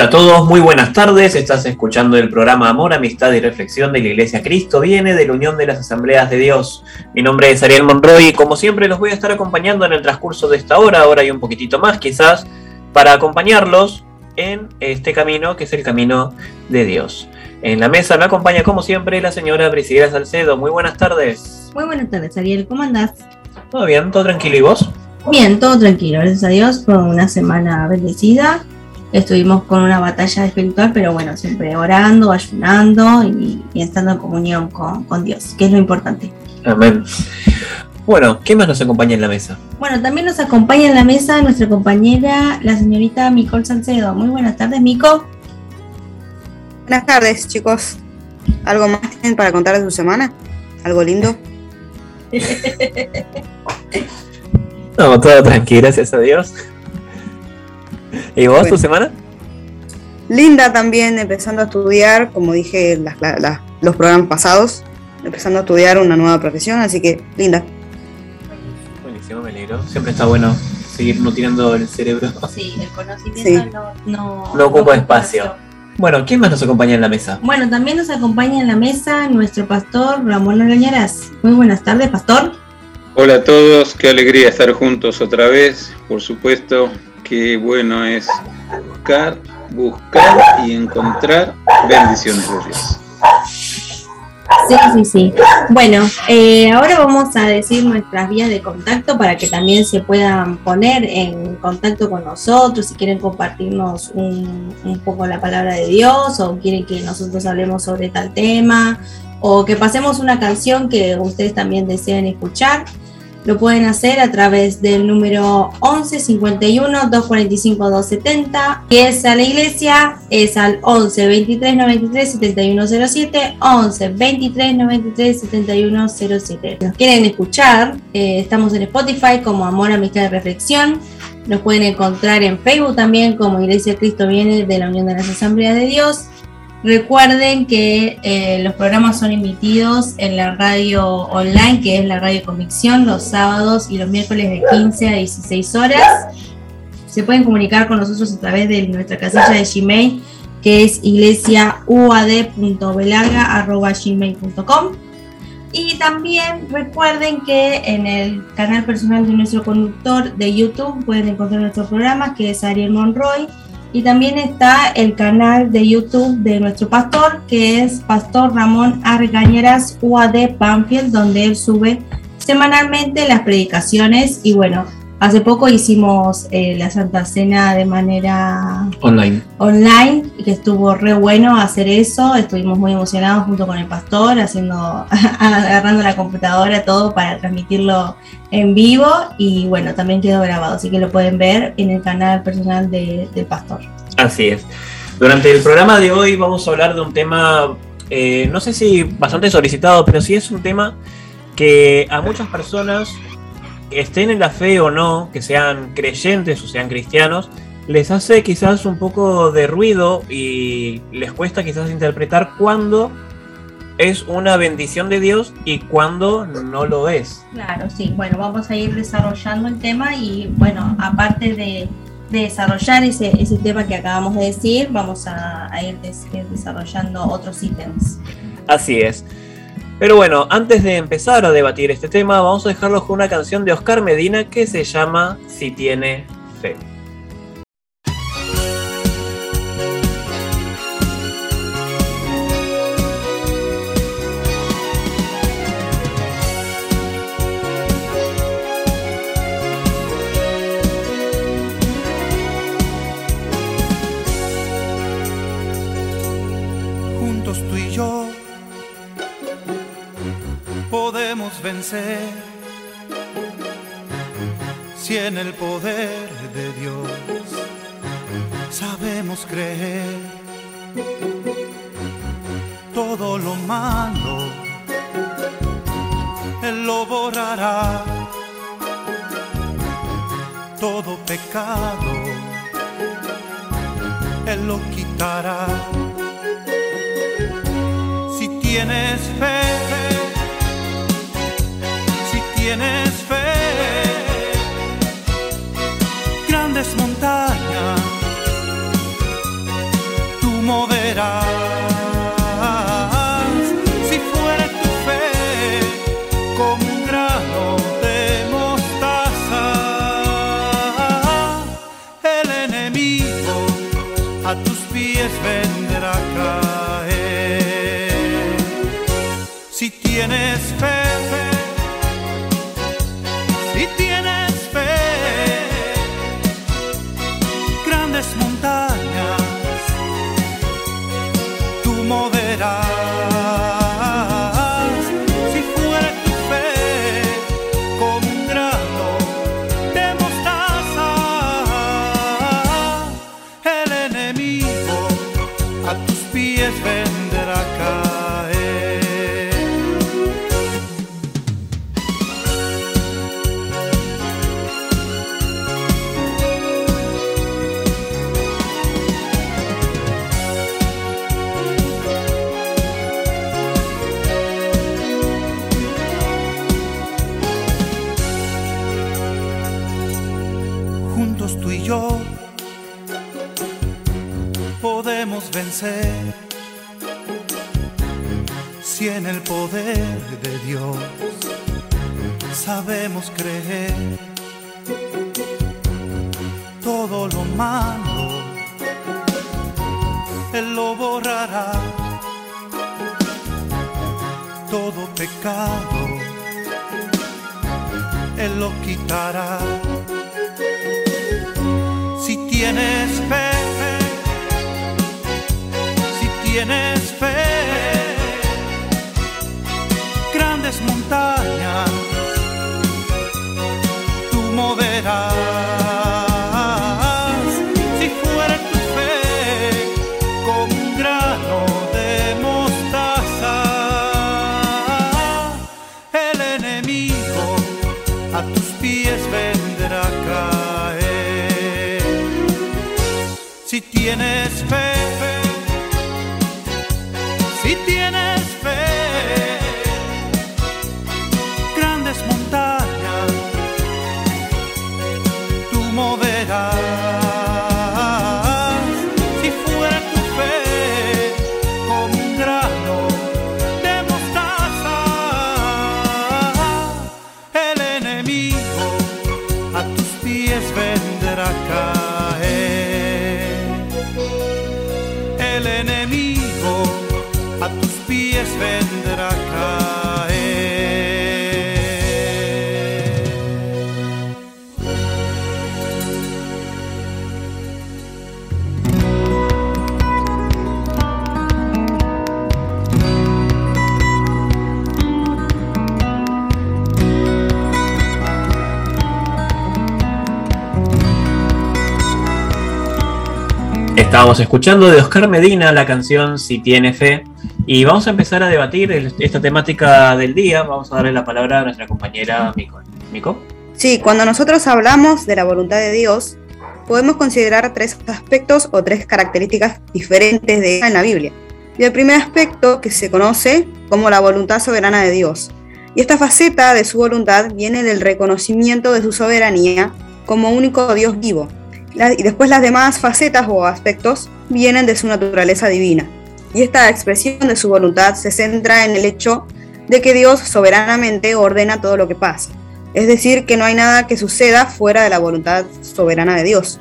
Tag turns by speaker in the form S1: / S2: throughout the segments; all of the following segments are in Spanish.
S1: Hola a todos, muy buenas tardes. Estás escuchando el programa Amor, Amistad y Reflexión de la Iglesia Cristo viene de la Unión de las Asambleas de Dios. Mi nombre es Ariel Monroy y como siempre los voy a estar acompañando en el transcurso de esta hora, ahora y un poquitito más quizás, para acompañarlos en este camino que es el camino de Dios. En la mesa me acompaña como siempre la señora Priscila Salcedo. Muy buenas tardes.
S2: Muy buenas tardes, Ariel. ¿Cómo andás?
S1: Todo bien, todo tranquilo. ¿Y vos?
S2: Bien, todo tranquilo. Gracias a Dios. Fue una semana bendecida estuvimos con una batalla espiritual, pero bueno, siempre orando, ayunando y, estando en comunión con, Dios, que es lo importante.
S1: Amén. Bueno, ¿qué más nos acompaña en la mesa?
S2: Bueno, también nos acompaña en la mesa nuestra compañera, la señorita Micol Salcedo. Muy buenas tardes, Mico.
S3: Buenas tardes, chicos. ¿Algo más tienen para contar de su semana? ¿Algo lindo?
S1: no, todo tranquilo, gracias a Dios. ¿Y vos, tu semana?
S3: Linda también, empezando a estudiar, como dije en los programas pasados, empezando a estudiar una nueva profesión, así que linda.
S1: Buenísimo, me alegro. Siempre está bueno seguir nutriendo el cerebro.
S2: Sí, el conocimiento no,
S1: no, ocupa espacio. Bueno, ¿quién más nos acompaña en la mesa?
S2: Bueno, también nos acompaña en la mesa nuestro pastor Ramón Arañaraz. Muy buenas tardes, pastor.
S4: Hola a todos, qué alegría estar juntos otra vez, por supuesto, qué bueno es buscar, buscar y encontrar bendiciones de Dios.
S2: Sí, sí, sí. Bueno, eh, ahora vamos a decir nuestras vías de contacto para que también se puedan poner en contacto con nosotros, si quieren compartirnos un, un poco la palabra de Dios o quieren que nosotros hablemos sobre tal tema o que pasemos una canción que ustedes también deseen escuchar. Lo pueden hacer a través del número 11 51 245 270. Y es a la iglesia, es al 11 23 93 7107. 11 23 93 7107. Nos quieren escuchar, eh, estamos en Spotify como Amor, Amistad y Reflexión. Nos pueden encontrar en Facebook también como Iglesia Cristo Viene de la Unión de las Asambleas de Dios. Recuerden que eh, los programas son emitidos en la radio online, que es la Radio Convicción, los sábados y los miércoles de 15 a 16 horas. Se pueden comunicar con nosotros a través de nuestra casilla de Gmail, que es iglesiauad.velarga.gmail.com. Y también recuerden que en el canal personal de nuestro conductor de YouTube pueden encontrar nuestros programas, que es Ariel Monroy y también está el canal de YouTube de nuestro pastor, que es Pastor Ramón Argañeras UAD Banfield, donde él sube semanalmente las predicaciones. Y bueno, hace poco hicimos eh, la Santa Cena de manera
S1: online.
S2: Online, que estuvo re bueno hacer eso. Estuvimos muy emocionados junto con el pastor, haciendo, agarrando la computadora, todo para transmitirlo en vivo y bueno, también quedó grabado, así que lo pueden ver en el canal personal de, del pastor.
S1: Así es. Durante el programa de hoy vamos a hablar de un tema, eh, no sé si bastante solicitado, pero sí es un tema que a muchas personas, estén en la fe o no, que sean creyentes o sean cristianos, les hace quizás un poco de ruido y les cuesta quizás interpretar cuándo es una bendición de Dios y cuando no lo es.
S2: Claro, sí. Bueno, vamos a ir desarrollando el tema y bueno, aparte de, desarrollar ese, ese, tema que acabamos de decir, vamos a, ir desarrollando otros ítems.
S1: Así es. Pero bueno, antes de empezar a debatir este tema, vamos a dejarlo con una canción de Oscar Medina que se llama Si tiene fe.
S5: El poder de Dios. Sabemos creer todo lo malo. Él lo borrará. Todo pecado Él lo quitará. Si tienes fe tienes Si tienes fe. Poder de Dios sabemos creer. Todo lo malo, Él lo borrará. Todo pecado, Él lo quitará. Si tienes fe, si tienes fe, grandes montañas tú moverás. Si fuera tu fe como un grano de mostaza, el enemigo a tus pies vendrá a caer. Si tienes fe,
S1: Estábamos escuchando de Oscar Medina la canción Si tiene fe y vamos a empezar a debatir el- esta temática del día. Vamos a darle la palabra a nuestra compañera Mico. Mico.
S3: Sí, cuando nosotros hablamos de la voluntad de Dios, podemos considerar tres aspectos o tres características diferentes de en la Biblia. Y el primer aspecto que se conoce como la voluntad soberana de Dios. Y esta faceta de su voluntad viene del reconocimiento de su soberanía como único Dios vivo. Y después las demás facetas o aspectos vienen de su naturaleza divina. Y esta expresión de su voluntad se centra en el hecho de que Dios soberanamente ordena todo lo que pasa. Es decir, que no hay nada que suceda fuera de la voluntad soberana de Dios.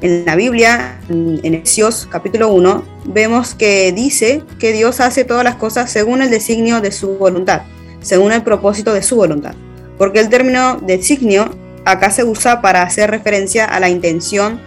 S3: En la Biblia, en Efesios capítulo 1, vemos que dice que Dios hace todas las cosas según el designio de su voluntad, según el propósito de su voluntad. Porque el término designio acá se usa para hacer referencia a la intención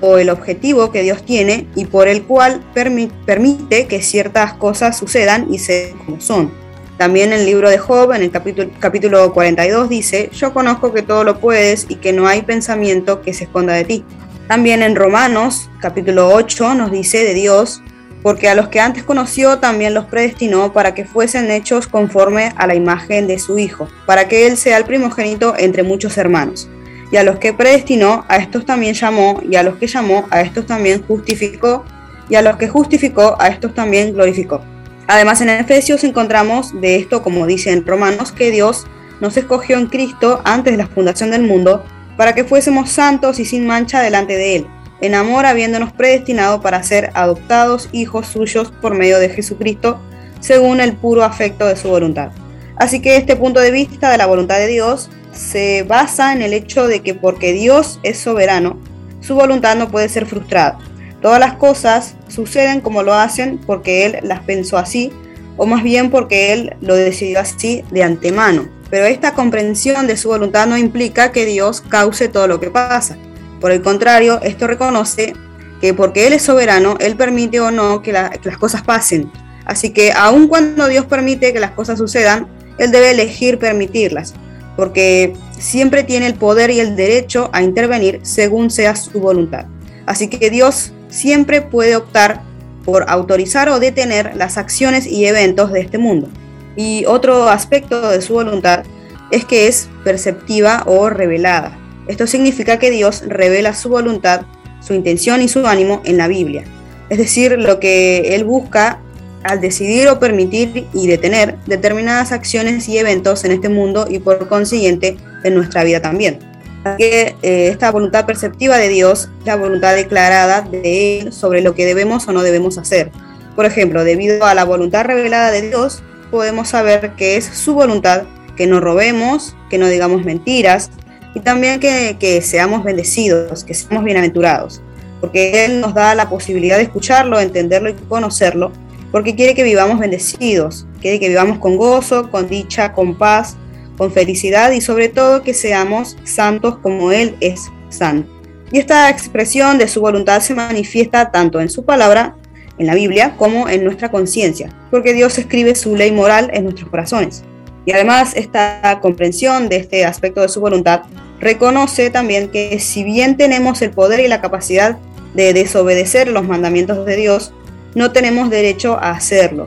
S3: o el objetivo que Dios tiene y por el cual permi- permite que ciertas cosas sucedan y se como son. También el libro de Job, en el capítulo, capítulo 42, dice, yo conozco que todo lo puedes y que no hay pensamiento que se esconda de ti. También en Romanos, capítulo 8, nos dice de Dios, porque a los que antes conoció también los predestinó para que fuesen hechos conforme a la imagen de su Hijo, para que Él sea el primogénito entre muchos hermanos. Y a los que predestinó, a estos también llamó, y a los que llamó, a estos también justificó, y a los que justificó, a estos también glorificó. Además, en Efesios encontramos de esto, como dice en Romanos, que Dios nos escogió en Cristo antes de la fundación del mundo para que fuésemos santos y sin mancha delante de Él, en amor habiéndonos predestinado para ser adoptados hijos suyos por medio de Jesucristo, según el puro afecto de su voluntad. Así que este punto de vista de la voluntad de Dios se basa en el hecho de que porque Dios es soberano, su voluntad no puede ser frustrada. Todas las cosas suceden como lo hacen porque Él las pensó así, o más bien porque Él lo decidió así de antemano. Pero esta comprensión de su voluntad no implica que Dios cause todo lo que pasa. Por el contrario, esto reconoce que porque Él es soberano, Él permite o no que, la- que las cosas pasen. Así que aun cuando Dios permite que las cosas sucedan, Él debe elegir permitirlas, porque siempre tiene el poder y el derecho a intervenir según sea su voluntad. Así que Dios siempre puede optar por autorizar o detener las acciones y eventos de este mundo. Y otro aspecto de su voluntad es que es perceptiva o revelada. Esto significa que Dios revela su voluntad, su intención y su ánimo en la Biblia. Es decir, lo que Él busca al decidir o permitir y detener determinadas acciones y eventos en este mundo y por consiguiente en nuestra vida también. Así que eh, esta voluntad perceptiva de Dios es la voluntad declarada de Él sobre lo que debemos o no debemos hacer. Por ejemplo, debido a la voluntad revelada de Dios, podemos saber que es su voluntad que no robemos, que no digamos mentiras y también que, seamos bendecidos, que seamos bienaventurados, porque Él nos da la posibilidad de escucharlo, entenderlo y conocerlo, porque quiere que vivamos bendecidos, quiere que vivamos con gozo, con dicha, con paz, con felicidad y sobre todo que seamos santos como Él es santo. Y esta expresión de su voluntad se manifiesta tanto en su palabra, en la Biblia, como en nuestra conciencia, porque Dios escribe su ley moral en nuestros corazones. Y además esta comprensión de este aspecto de su voluntad reconoce también que si bien tenemos el poder y la capacidad de desobedecer los mandamientos de Dios, no tenemos derecho a hacerlo,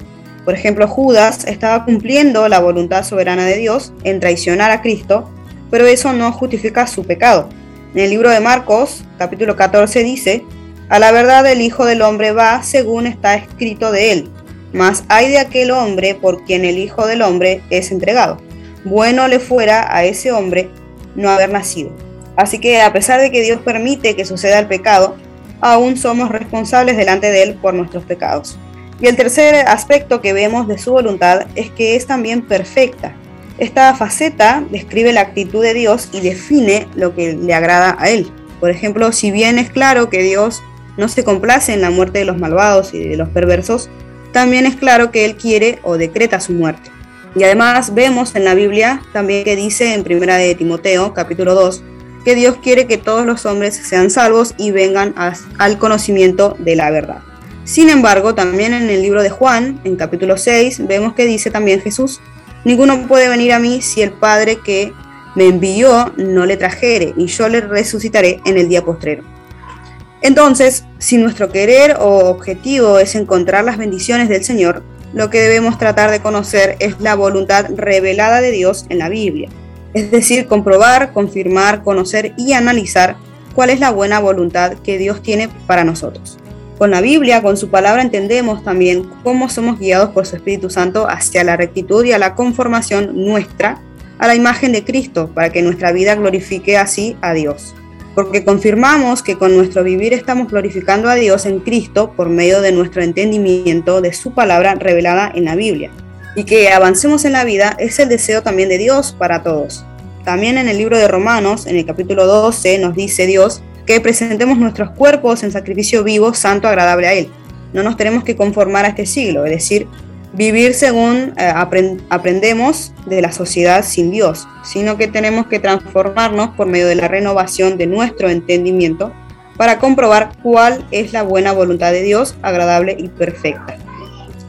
S3: por ejemplo, Judas estaba cumpliendo la voluntad soberana de Dios en traicionar a Cristo, pero eso no justifica su pecado. En el libro de Marcos, capítulo 14, dice, A la verdad el Hijo del Hombre va según está escrito de él, mas hay de aquel hombre por quien el Hijo del Hombre es entregado. Bueno le fuera a ese hombre no haber nacido. Así que a pesar de que Dios permite que suceda el pecado, aún somos responsables delante de Él por nuestros pecados. Y el tercer aspecto que vemos de su voluntad es que es también perfecta. Esta faceta describe la actitud de Dios y define lo que le agrada a Él. Por ejemplo, si bien es claro que Dios no se complace en la muerte de los malvados y de los perversos, también es claro que Él quiere o decreta su muerte. Y además vemos en la Biblia también que dice en primera de Timoteo, capítulo 2, que Dios quiere que todos los hombres sean salvos y vengan al conocimiento de la verdad. Sin embargo, también en el libro de Juan, en capítulo 6, vemos que dice también Jesús, ninguno puede venir a mí si el Padre que me envió no le trajere, y yo le resucitaré en el día postrero. Entonces, si nuestro querer o objetivo es encontrar las bendiciones del Señor, lo que debemos tratar de conocer es la voluntad revelada de Dios en la Biblia. Es decir, comprobar, confirmar, conocer y analizar cuál es la buena voluntad que Dios tiene para nosotros. Con la Biblia, con su palabra, entendemos también cómo somos guiados por su Espíritu Santo hacia la rectitud y a la conformación nuestra a la imagen de Cristo, para que nuestra vida glorifique así a Dios. Porque confirmamos que con nuestro vivir estamos glorificando a Dios en Cristo por medio de nuestro entendimiento de su palabra revelada en la Biblia. Y que avancemos en la vida es el deseo también de Dios para todos. También en el libro de Romanos, en el capítulo 12, nos dice Dios que presentemos nuestros cuerpos en sacrificio vivo, santo, agradable a Él. No nos tenemos que conformar a este siglo, es decir, vivir según eh, aprendemos de la sociedad sin Dios, sino que tenemos que transformarnos por medio de la renovación de nuestro entendimiento para comprobar cuál es la buena voluntad de Dios, agradable y perfecta.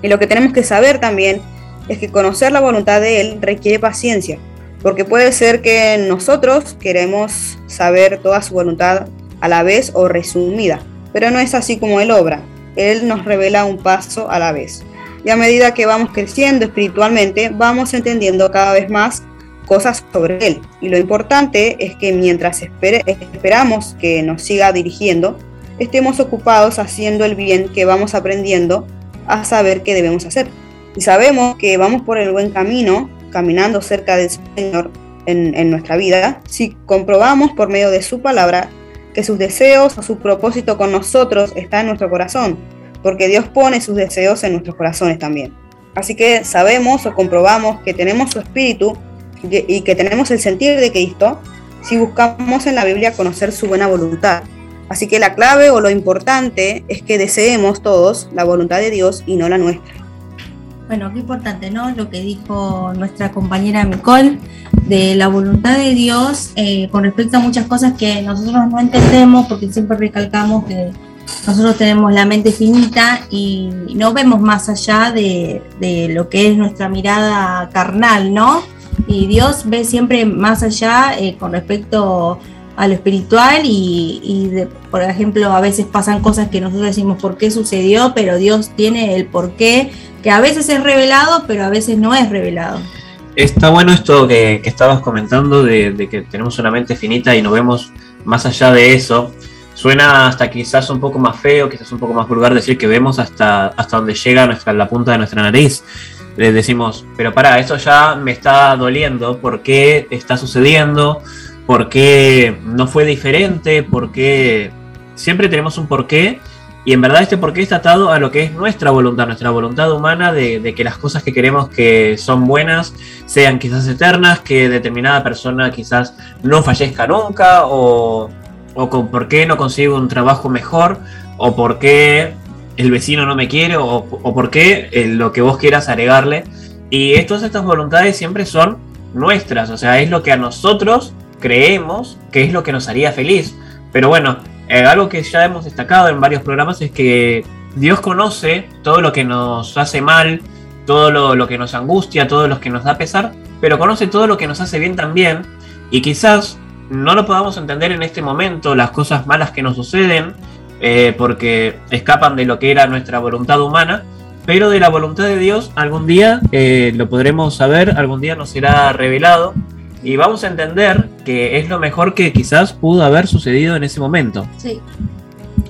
S3: Y lo que tenemos que saber también es que conocer la voluntad de Él requiere paciencia, porque puede ser que nosotros queremos saber toda su voluntad a la vez o resumida, pero no es así como Él obra. Él nos revela un paso a la vez. Y a medida que vamos creciendo espiritualmente, vamos entendiendo cada vez más cosas sobre Él. Y lo importante es que mientras esperamos que nos siga dirigiendo, estemos ocupados haciendo el bien que vamos aprendiendo a saber qué debemos hacer. Y sabemos que vamos por el buen camino, caminando cerca del Señor en, en nuestra vida, si comprobamos por medio de su palabra que sus deseos o su propósito con nosotros está en nuestro corazón, porque Dios pone sus deseos en nuestros corazones también. Así que sabemos o comprobamos que tenemos su espíritu y que tenemos el sentir de Cristo si buscamos en la Biblia conocer su buena voluntad. Así que la clave o lo importante es que deseemos todos la voluntad de Dios y no la nuestra.
S2: Bueno, qué importante, ¿no? Lo que dijo nuestra compañera Nicole de la voluntad de Dios eh, con respecto a muchas cosas que nosotros no entendemos porque siempre recalcamos que nosotros tenemos la mente finita y no vemos más allá de, lo que es nuestra mirada carnal, ¿no? Y Dios ve siempre más allá eh, con respecto a lo espiritual y, por ejemplo, a veces pasan cosas que nosotros decimos por qué sucedió, pero Dios tiene el por qué, que a veces es revelado, pero a veces no es revelado.
S1: Está bueno esto que, estabas comentando de, que tenemos una mente finita y no vemos más allá de eso. Suena hasta quizás un poco más feo, quizás un poco más vulgar decir que vemos hasta, hasta donde llega nuestra, la punta de nuestra nariz. Le decimos, pero para, eso ya me está doliendo, ¿por qué está sucediendo? por qué no fue diferente, por qué siempre tenemos un porqué y en verdad este porqué está atado a lo que es nuestra voluntad, nuestra voluntad humana de, que las cosas que queremos que son buenas sean quizás eternas, que determinada persona quizás no fallezca nunca, o, o por qué no consigo un trabajo mejor, o por qué el vecino no me quiere, o, por qué eh, lo que vos quieras agregarle. Y todas estas voluntades siempre son nuestras, o sea, es lo que a nosotros creemos que es lo que nos haría feliz. Pero bueno, eh, algo que ya hemos destacado en varios programas es que Dios conoce todo lo que nos hace mal, todo lo, que nos angustia, todo lo que nos da pesar, pero conoce todo lo que nos hace bien también. Y quizás no lo podamos entender en este momento, las cosas malas que nos suceden, eh, porque escapan de lo que era nuestra voluntad humana, pero de la voluntad de Dios algún día eh, lo podremos saber, algún día nos será revelado y vamos a entender que es lo mejor que quizás pudo haber sucedido en ese momento.
S2: Sí.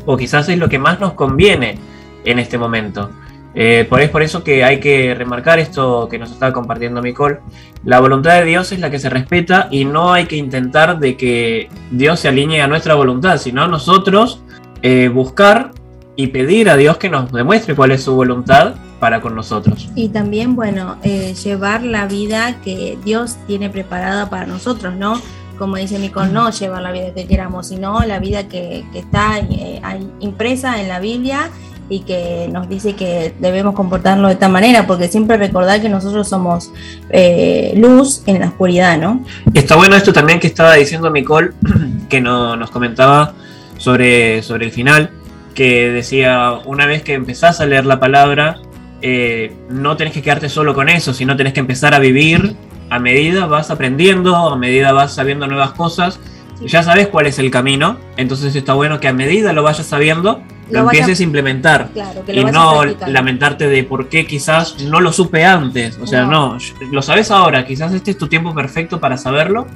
S1: O quizás es lo que más nos conviene en este momento. Eh, por, es por eso que hay que remarcar esto que nos está compartiendo Nicole. La voluntad de Dios es la que se respeta y no hay que intentar de que Dios se alinee a nuestra voluntad, sino nosotros eh, buscar y pedir a Dios que nos demuestre cuál es su voluntad para con nosotros.
S2: Y también, bueno, eh, llevar la vida que Dios tiene preparada para nosotros, ¿no? Como dice Nico, no llevar la vida que queramos, sino la vida que, está eh, impresa en la Biblia y que nos dice que debemos comportarlo de esta manera, porque siempre recordar que nosotros somos eh, luz en la oscuridad, ¿no?
S1: Está bueno esto también que estaba diciendo Nicole, que no, nos comentaba sobre, sobre el final, que decía, una vez que empezás a leer la palabra, eh, no tenés que quedarte solo con eso, sino tenés que empezar a vivir a medida vas aprendiendo, a medida vas sabiendo nuevas cosas. Ya sabes cuál es el camino, entonces está bueno que a medida lo vayas sabiendo, lo, empieces a implementar y no lamentarte de por qué quizás no lo supe antes. O sea, no. lo sabes ahora, quizás este es tu tiempo perfecto para saberlo.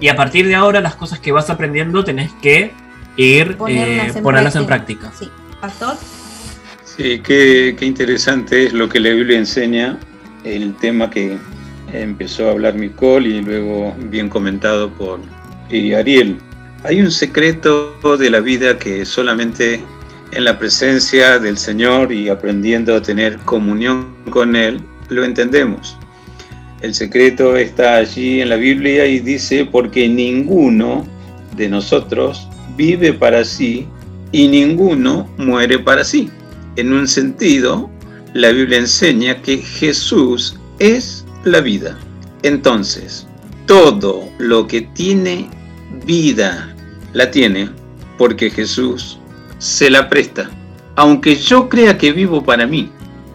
S1: Y a partir de ahora, las cosas que vas aprendiendo tenés que ir ponerlas, eh, en, práctica.
S2: Sí. Pastor.
S4: Sí, qué, interesante es lo que la Biblia enseña, el tema que empezó a hablar Nicole y luego bien comentado por Ariel. Hay un secreto de la vida que solamente en la presencia del Señor y aprendiendo a tener comunión con Él lo entendemos. El secreto está allí en la Biblia y dice, porque ninguno de nosotros vive para sí y ninguno muere para sí. En un sentido, la Biblia enseña que Jesús es la vida. Entonces, todo lo que tiene vida, la tiene porque Jesús se la presta. Aunque yo crea que vivo para mí,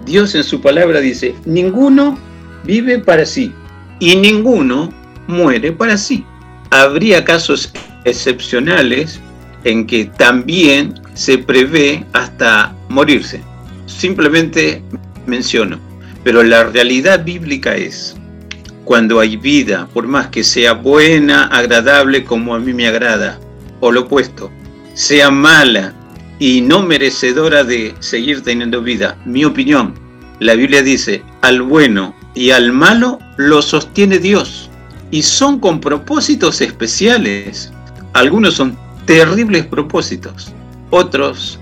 S4: Dios en su palabra dice, ninguno vive para sí y ninguno muere para sí. Habría casos excepcionales en que también se prevé hasta morirse. Simplemente menciono. Pero la realidad bíblica es, cuando hay vida, por más que sea buena, agradable como a mí me agrada, o lo opuesto, sea mala y no merecedora de seguir teniendo vida, mi opinión, la Biblia dice, al bueno y al malo lo sostiene Dios. Y son con propósitos especiales. Algunos son terribles propósitos, otros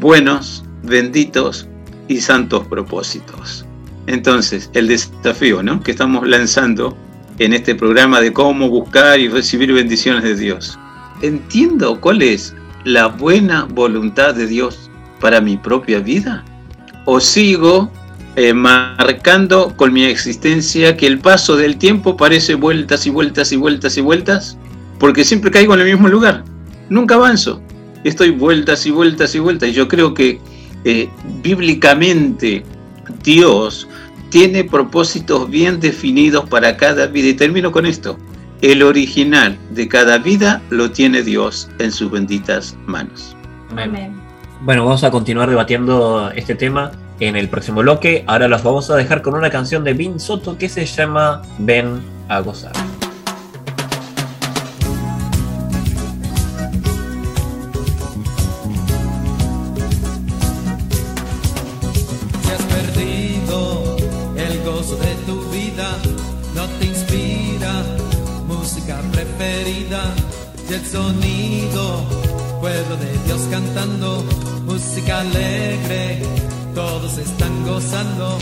S4: buenos, benditos y santos propósitos. Entonces, el desafío ¿no? que estamos lanzando en este programa de cómo buscar y recibir bendiciones de Dios. ¿Entiendo cuál es la buena voluntad de Dios para mi propia vida? ¿O sigo eh, marcando con mi existencia que el paso del tiempo parece vueltas y vueltas y vueltas y vueltas? Porque siempre caigo en el mismo lugar nunca avanzo. Estoy vueltas y vueltas y vueltas. Y yo creo que eh, bíblicamente Dios tiene propósitos bien definidos para cada vida. Y termino con esto. El original de cada vida lo tiene Dios en sus benditas manos.
S1: Amén. Bueno, vamos a continuar debatiendo este tema en el próximo bloque. Ahora los vamos a dejar con una canción de Vin Soto que se llama Ven a gozar.
S6: Están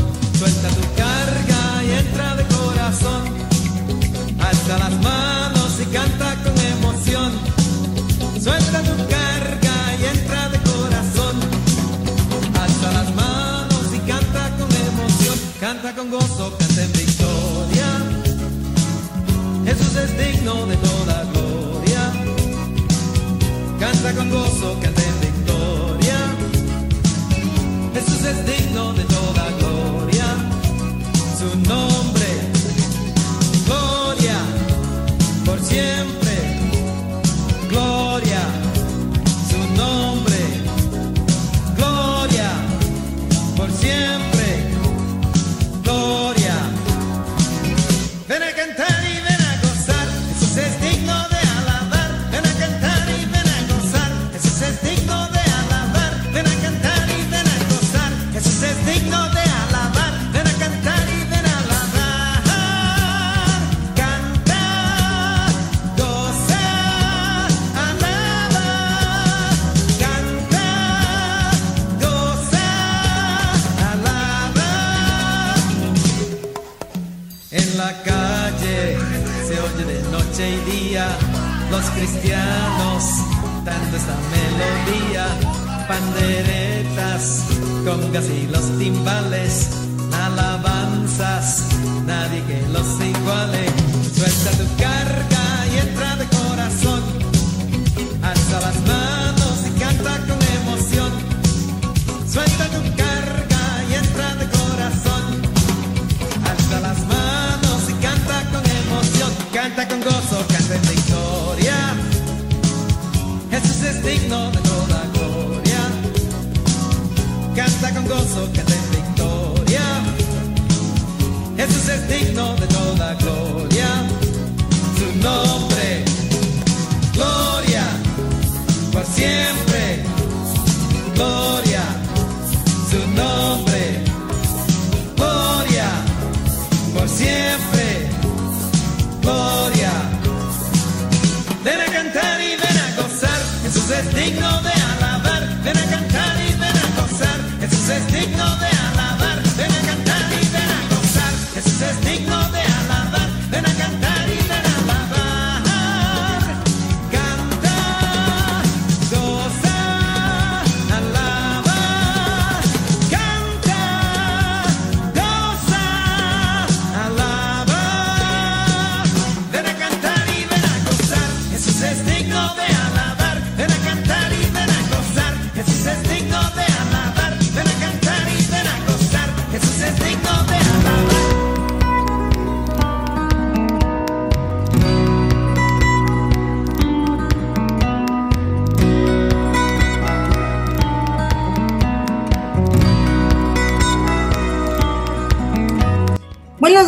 S6: cristianos dando esta melodía, panderetas, congas y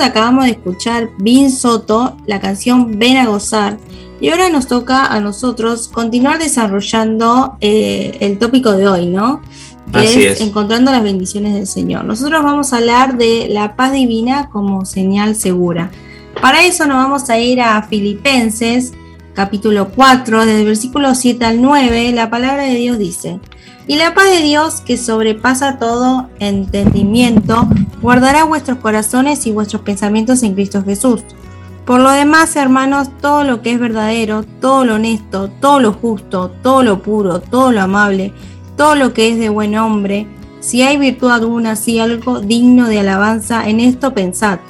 S2: acabamos de escuchar Vin Soto, la canción Ven a gozar. Y ahora nos toca a nosotros continuar desarrollando eh, el tópico de hoy, ¿no? Que
S1: Así
S2: es,
S1: es.
S2: encontrando las bendiciones del Señor. Nosotros vamos a hablar de la paz divina como señal segura. Para eso nos vamos a ir a Filipenses, capítulo 4, desde el versículo 7 al 9, la palabra de Dios dice, y la paz de Dios que sobrepasa todo entendimiento, guardará vuestros corazones y vuestros pensamientos en Cristo Jesús. Por lo demás, hermanos, todo lo que es verdadero, todo lo honesto, todo lo justo, todo lo puro, todo lo amable, todo lo que es de buen hombre, si hay virtud alguna, si algo digno de alabanza, en esto pensad.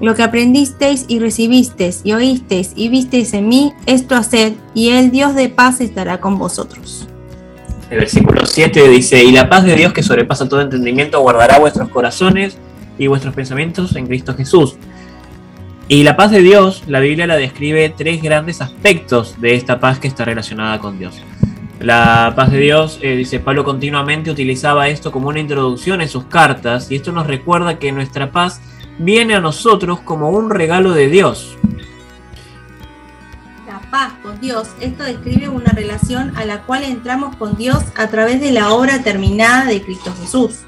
S2: Lo que aprendisteis y recibisteis y oísteis y visteis en mí, esto haced, y el Dios de paz estará con vosotros.
S1: El versículo 7 dice, y la paz de Dios que sobrepasa todo entendimiento guardará vuestros corazones y vuestros pensamientos en Cristo Jesús. Y la paz de Dios, la Biblia la describe tres grandes aspectos de esta paz que está relacionada con Dios. La paz de Dios, eh, dice Pablo, continuamente utilizaba esto como una introducción en sus cartas y esto nos recuerda que nuestra paz viene a nosotros como un regalo de Dios.
S2: La paz con Dios, esto describe una relación a la cual entramos con Dios a través de la obra terminada de Cristo Jesús.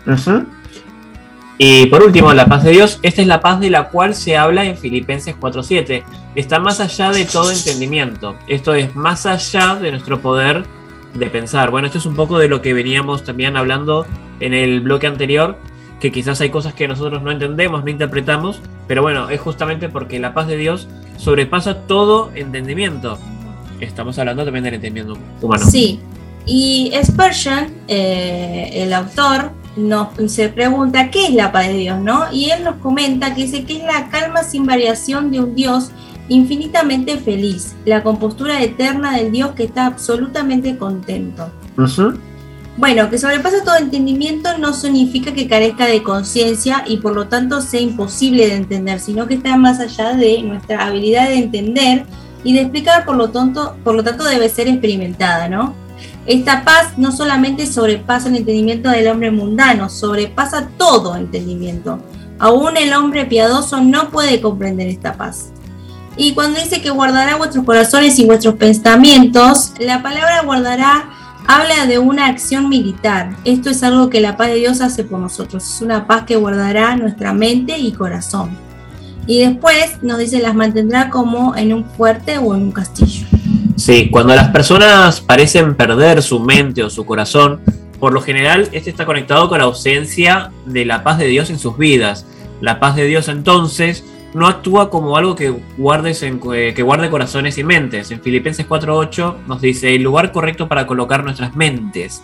S1: Y por último, la paz de Dios, esta es la paz de la cual se habla en Filipenses 4.7. Está más allá de todo entendimiento. Esto es más allá de nuestro poder de pensar. Bueno, esto es un poco de lo que veníamos también hablando en el bloque anterior, que quizás hay cosas que nosotros no entendemos, no interpretamos, pero bueno, es justamente porque la paz de Dios sobrepasa todo entendimiento. Estamos hablando también del entendimiento humano.
S2: Sí, y Spurgeon, eh, el autor, nos se pregunta qué es la paz de Dios, ¿no? Y él nos comenta que dice que es la calma sin variación de un Dios infinitamente feliz, la compostura eterna del Dios que está absolutamente contento. Bueno, que sobrepasa todo entendimiento no significa que carezca de conciencia y por lo tanto sea imposible de entender, sino que está más allá de nuestra habilidad de entender y de explicar, por lo tanto, por lo tanto debe ser experimentada, ¿no? Esta paz no solamente sobrepasa el entendimiento del hombre mundano, sobrepasa todo entendimiento. Aún el hombre piadoso no puede comprender esta paz. Y cuando dice que guardará vuestros corazones y vuestros pensamientos, la palabra guardará habla de una acción militar. Esto es algo que la paz de Dios hace por nosotros. Es una paz que guardará nuestra mente y corazón. Y después nos dice las mantendrá como en un fuerte o en un castillo.
S1: Sí, cuando las personas parecen perder su mente o su corazón, por lo general este está conectado con la ausencia de la paz de Dios en sus vidas. La paz de Dios entonces no actúa como algo que, guardes en- eh, que guarde corazones y mentes. En Filipenses 4.8 nos dice el lugar correcto para colocar nuestras mentes.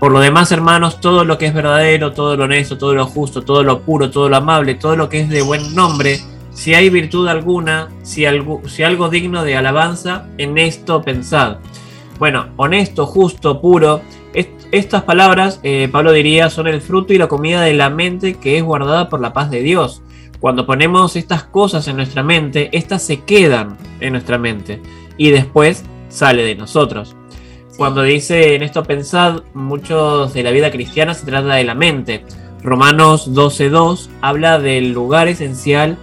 S1: Por lo demás, hermanos, todo lo que es verdadero, todo lo honesto, todo lo justo, todo lo puro, todo lo amable, todo lo que es de buen nombre, si hay virtud alguna, si algo, algo digno de alabanza, en esto pensad. Bueno, honesto, justo, puro, est- estas palabras, eh, Pablo diría, son el fruto y la comida de la mente que es guardada por la paz de Dios. Cuando ponemos estas cosas en nuestra mente, estas se quedan en nuestra mente y después sale de nosotros. Cuando dice en esto pensad, muchos de la vida cristiana se trata de la mente. Romanos 12.2 habla del lugar esencial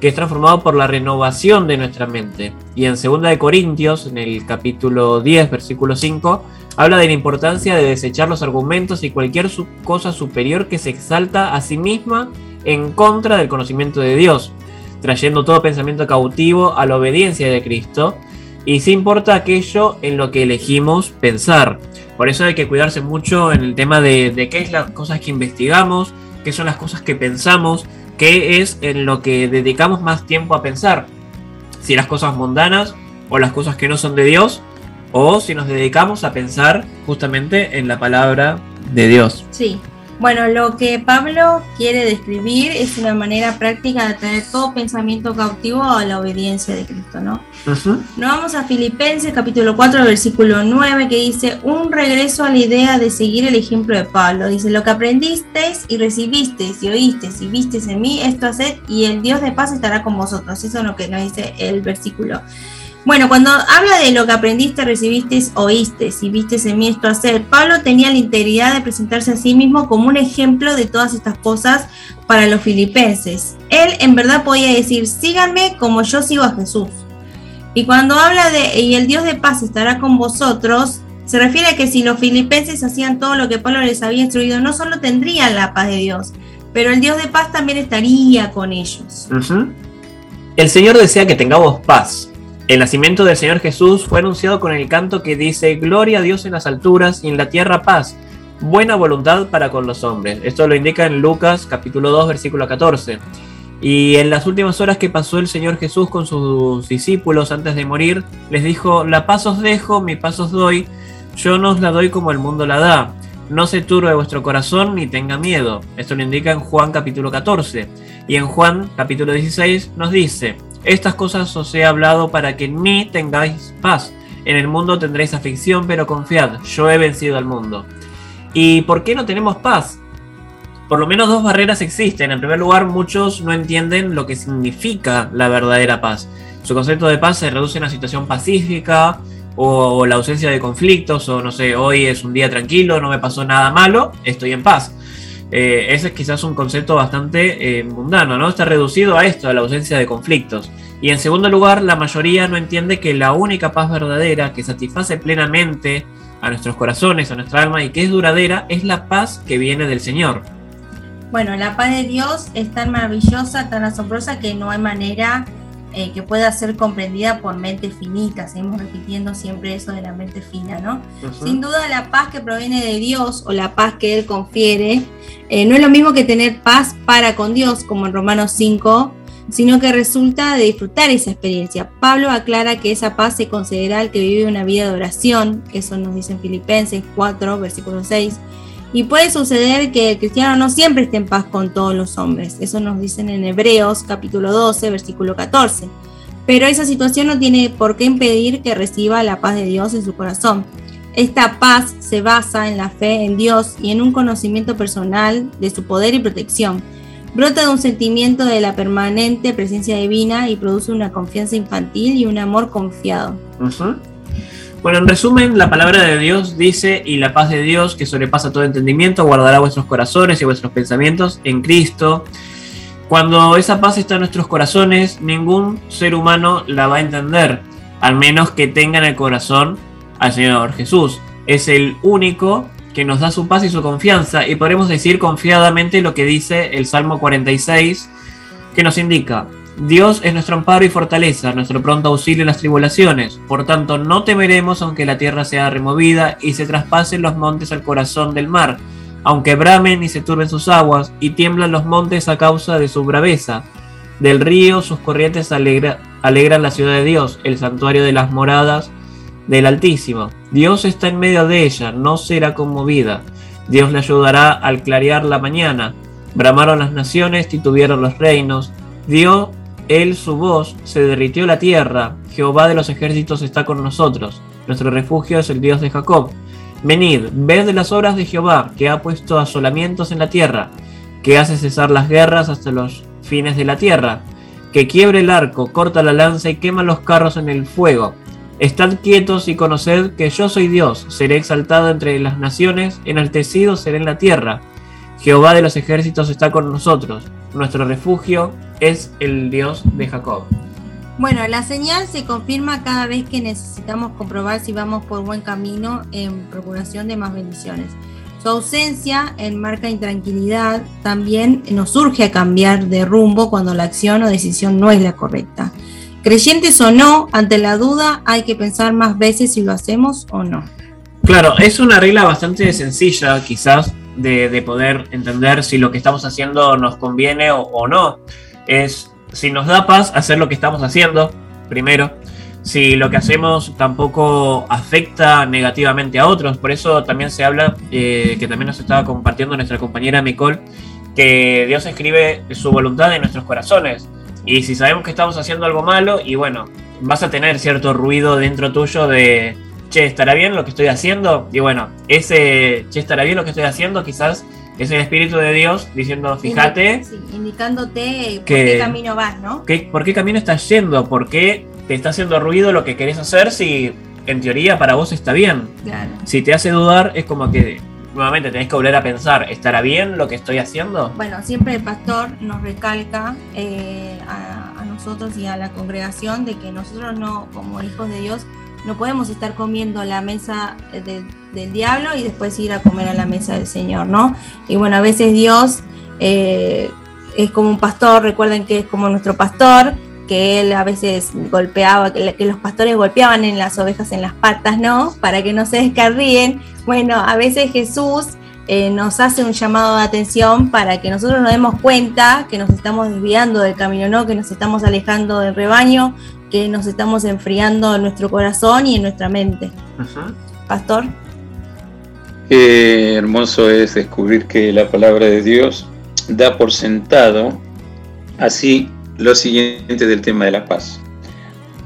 S1: que es transformado por la renovación de nuestra mente. Y en 2 de Corintios, en el capítulo 10, versículo 5, habla de la importancia de desechar los argumentos y cualquier cosa superior que se exalta a sí misma en contra del conocimiento de Dios, trayendo todo pensamiento cautivo a la obediencia de Cristo, y se importa aquello en lo que elegimos pensar. Por eso hay que cuidarse mucho en el tema de, de qué es las cosas que investigamos, qué son las cosas que pensamos, qué es en lo que dedicamos más tiempo a pensar. Si las cosas mundanas o las cosas que no son de Dios, o si nos dedicamos a pensar justamente en la palabra de Dios.
S2: Sí. Bueno, lo que Pablo quiere describir es una manera práctica de traer todo pensamiento cautivo a la obediencia de Cristo, ¿no?
S1: Ujú.
S2: Nos vamos a Filipenses capítulo 4, versículo 9, que dice, un regreso a la idea de seguir el ejemplo de Pablo. Dice, lo que aprendisteis y recibisteis y oísteis y visteis en mí, esto haced y el Dios de paz estará con vosotros. Eso es lo que nos dice el versículo. Bueno, cuando habla de lo que aprendiste, recibisteis, oísteis y visteis en mí, esto hacer, Pablo tenía la integridad de presentarse a sí mismo como un ejemplo de todas estas cosas para los filipenses. Él en verdad podía decir, síganme como yo sigo a Jesús. Y cuando habla de y el Dios de paz estará con vosotros, se refiere a que si los filipenses hacían todo lo que Pablo les había instruido, no solo tendrían la paz de Dios, pero el Dios de paz también estaría con ellos.
S1: El Señor desea que tengamos paz. El nacimiento del Señor Jesús fue anunciado con el canto que dice, Gloria a Dios en las alturas y en la tierra paz, buena voluntad para con los hombres. Esto lo indica en Lucas capítulo 2 versículo 14. Y en las últimas horas que pasó el Señor Jesús con sus discípulos antes de morir, les dijo, la paz os dejo, mi paz os doy, yo no os la doy como el mundo la da. No se turbe vuestro corazón ni tenga miedo. Esto lo indica en Juan capítulo 14. Y en Juan capítulo 16 nos dice, estas cosas os he hablado para que en mí tengáis paz. En el mundo tendréis aflicción, pero confiad, yo he vencido al mundo. ¿Y por qué no tenemos paz? Por lo menos dos barreras existen. En primer lugar, muchos no entienden lo que significa la verdadera paz. Su concepto de paz se reduce a una situación pacífica o la ausencia de conflictos o no sé, hoy es un día tranquilo, no me pasó nada malo, estoy en paz. Eh, ese es quizás un concepto bastante eh, mundano, ¿no? Está reducido a esto, a la ausencia de conflictos. Y en segundo lugar, la mayoría no entiende que la única paz verdadera que satisface plenamente a nuestros corazones, a nuestra alma y que es duradera, es la paz que viene del Señor.
S2: Bueno, la paz de Dios es tan maravillosa, tan asombrosa que no hay manera eh, que pueda ser comprendida por mentes finitas. Seguimos repitiendo siempre eso de la mente fina, ¿no? Sin duda la paz que proviene de Dios o la paz que Él confiere eh, no es lo mismo que tener paz para con Dios, como en Romanos 5, sino que resulta de disfrutar esa experiencia. Pablo aclara que esa paz se considera al que vive una vida de oración, eso nos dice en Filipenses 4, versículo 6. Y puede suceder que el cristiano no siempre esté en paz con todos los hombres. Eso nos dicen en Hebreos capítulo 12, versículo 14. Pero esa situación no tiene por qué impedir que reciba la paz de Dios en su corazón. Esta paz se basa en la fe en Dios y en un conocimiento personal de su poder y protección. Brota de un sentimiento de la permanente presencia divina y produce una confianza infantil y un amor confiado.
S1: Ujú. Bueno, en resumen, la palabra de Dios dice, y la paz de Dios, que sobrepasa todo entendimiento, guardará vuestros corazones y vuestros pensamientos en Cristo. Cuando esa paz está en nuestros corazones, ningún ser humano la va a entender, al menos que tenga en el corazón al Señor Jesús. Es el único que nos da su paz y su confianza, y podemos decir confiadamente lo que dice el Salmo 46, que nos indica, Dios es nuestro amparo y fortaleza, nuestro pronto auxilio en las tribulaciones. Por tanto, no temeremos aunque la tierra sea removida y se traspasen los montes al corazón del mar, aunque bramen y se turben sus aguas y tiemblan los montes a causa de su braveza. Del río sus corrientes alegra- alegran la ciudad de Dios, el santuario de las moradas del Altísimo. Dios está en medio de ella, no será conmovida. Dios le ayudará al clarear la mañana. Bramaron las naciones, titubieron los reinos. Dio él su voz, se derritió la tierra. Jehová de los ejércitos está con nosotros. Nuestro refugio es el Dios de Jacob. Venid, ved las obras de Jehová, que ha puesto asolamientos en la tierra, que hace cesar las guerras hasta los fines de la tierra, que quiebre el arco, corta la lanza y quema los carros en el fuego. Estad quietos y conoced que yo soy Dios, seré exaltado entre las naciones, enaltecido seré en la tierra. Jehová de los ejércitos está con nosotros, nuestro refugio es el Dios de Jacob.
S2: Bueno, la señal se confirma cada vez que necesitamos comprobar si vamos por buen camino en procuración de más bendiciones. Su ausencia enmarca intranquilidad, también nos urge a cambiar de rumbo cuando la acción o decisión no es la correcta. Creyentes o no, ante la duda hay que pensar más veces si lo hacemos o no.
S1: Claro, es una regla bastante sencilla quizás de, de poder entender si lo que estamos haciendo nos conviene o, o no. Es si nos da paz hacer lo que estamos haciendo, primero. Si lo que hacemos tampoco afecta negativamente a otros. Por eso también se habla, eh, que también nos estaba compartiendo nuestra compañera Nicole, que Dios escribe su voluntad en nuestros corazones. Y si sabemos que estamos haciendo algo malo, y bueno, vas a tener cierto ruido dentro tuyo de, che, ¿estará bien lo que estoy haciendo? Y bueno, ese, che, ¿estará bien lo que estoy haciendo? Quizás es el Espíritu de Dios diciendo, fíjate,
S2: Sí, indicándote por
S1: Que-
S2: qué camino vas, ¿no?
S1: ¿qué- ¿por qué camino estás yendo? ¿Por qué te está haciendo ruido lo que querés hacer si en teoría para vos está bien?
S2: Claro.
S1: Si te hace dudar, es como que nuevamente tenés que volver a pensar, ¿estará bien lo que estoy haciendo?
S2: Bueno, siempre el pastor nos recalca eh, a, a nosotros y a la congregación de que nosotros no, como hijos de Dios, no podemos estar comiendo a la mesa de- del diablo y después ir a comer a la mesa del Señor, ¿no? Y bueno, a veces Dios eh, es como un pastor, recuerden que es como nuestro pastor, que él a veces golpeaba, que, que los pastores golpeaban en las ovejas en las patas, ¿no? Para que no se descarríen. Bueno, a veces Jesús eh, nos hace un llamado de atención para que nosotros nos demos cuenta que nos estamos desviando del camino, ¿no? Que nos estamos alejando del rebaño, que nos estamos enfriando en nuestro corazón y en nuestra mente. Pastor.
S4: Qué hermoso es descubrir que la palabra de Dios da por sentado así lo siguiente del tema de la paz.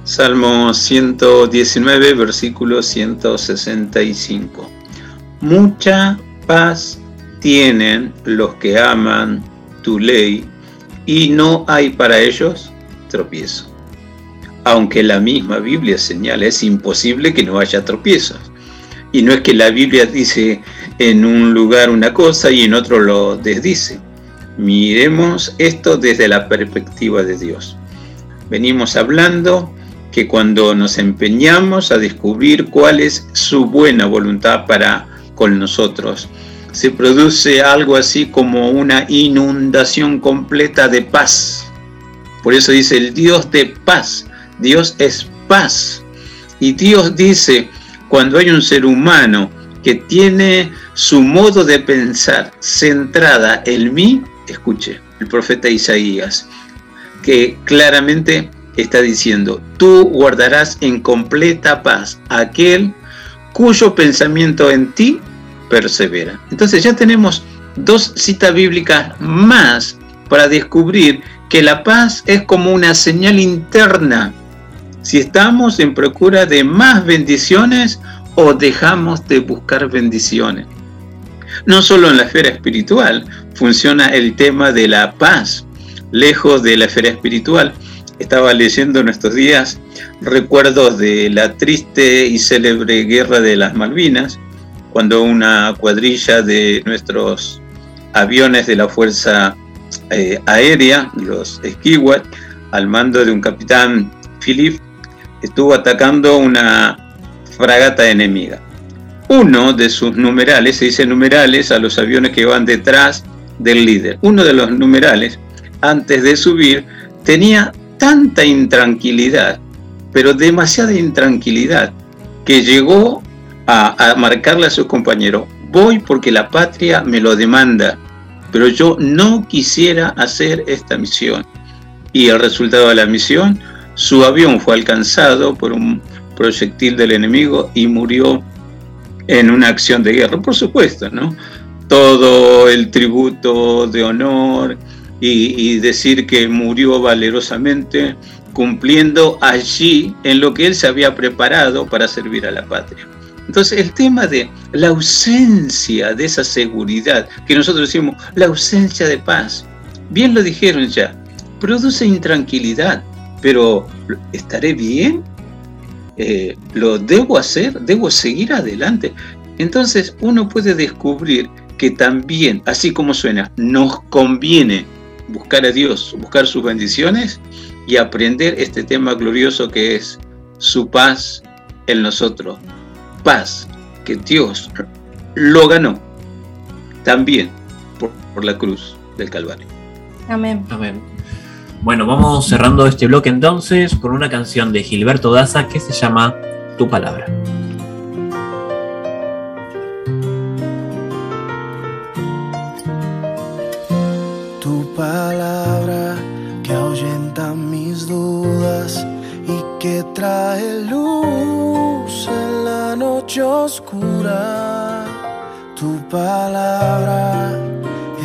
S4: Salmo 119, versículo 165. Mucha paz tienen los que aman tu ley y no hay para ellos tropiezo. Aunque la misma Biblia señala, es imposible que no haya tropiezos. Y no es que la Biblia dice en un lugar una cosa y en otro lo desdice. Miremos esto desde la perspectiva de Dios. Venimos hablando que cuando nos empeñamos a descubrir cuál es su buena voluntad para con nosotros, se produce algo así como una inundación completa de paz. Por eso dice el Dios de paz. Dios es paz. Y Dios dice, cuando hay un ser humano que tiene su modo de pensar centrada en mí, escuche, el profeta Isaías, que claramente está diciendo, tú guardarás en completa paz aquel cuyo pensamiento en ti persevera. Entonces ya tenemos dos citas bíblicas más para descubrir que la paz es como una señal interna. Si estamos en procura de más bendiciones o dejamos de buscar bendiciones. No solo en la esfera espiritual funciona el tema de la paz, lejos de la esfera espiritual. Estaba leyendo en estos días recuerdos de la triste y célebre guerra de las Malvinas, cuando una cuadrilla de nuestros aviones de la Fuerza eh, Aérea, los Esquiwat, al mando de un capitán Philip, estuvo atacando una fragata enemiga. Uno de sus numerales, se dice numerales a los aviones que van detrás del líder. Uno de los numerales, antes de subir, tenía tanta intranquilidad, pero demasiada intranquilidad, que llegó a, marcarle a sus compañeros, voy porque la patria me lo demanda, pero yo no quisiera hacer esta misión. Y el resultado de la misión, su avión fue alcanzado por un proyectil del enemigo y murió en una acción de guerra, por supuesto, ¿no? Todo el tributo de honor y, decir que murió valerosamente cumpliendo allí en lo que él se había preparado para servir a la patria. Entonces el tema de la ausencia de esa seguridad, que nosotros decimos, la ausencia de paz, bien lo dijeron ya, produce intranquilidad, pero ¿estaré bien? Eh, ¿Lo debo hacer? ¿Debo seguir adelante? Entonces uno puede descubrir que también, así como suena, nos conviene buscar a Dios, buscar sus bendiciones y aprender este tema glorioso que es su paz en nosotros, paz que Dios lo ganó también por, la cruz del Calvario.
S2: Amén.
S1: Amén. Bueno, vamos cerrando este bloque entonces con una canción de Gilberto Daza que se llama Tu Palabra.
S7: Tu palabra que ahuyenta mis dudas y que trae luz noche oscura, tu palabra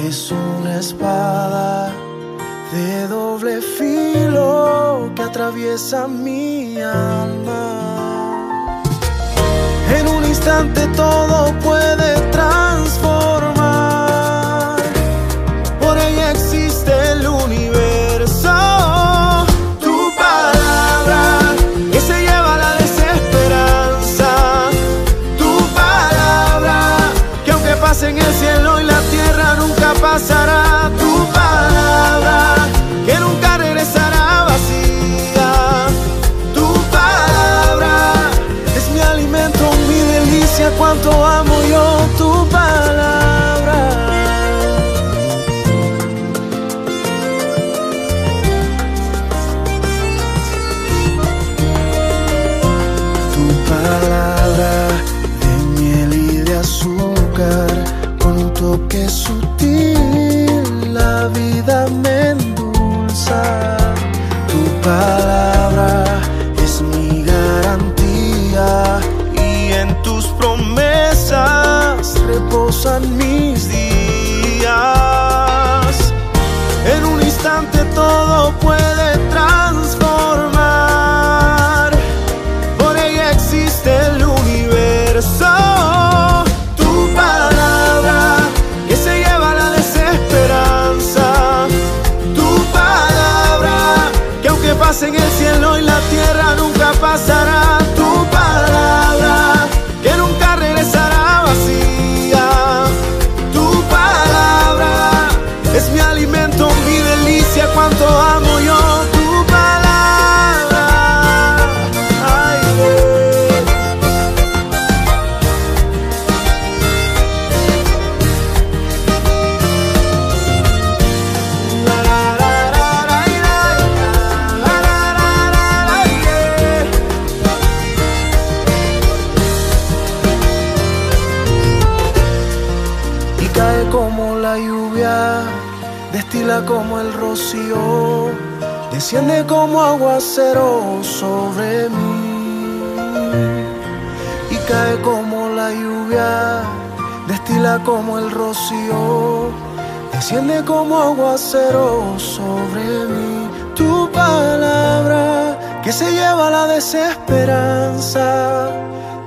S7: es una espada de doble filo que atraviesa mi alma. En un instante todo puede como el rocío, desciende como aguacero sobre mí. Tu palabra que se lleva la desesperanza,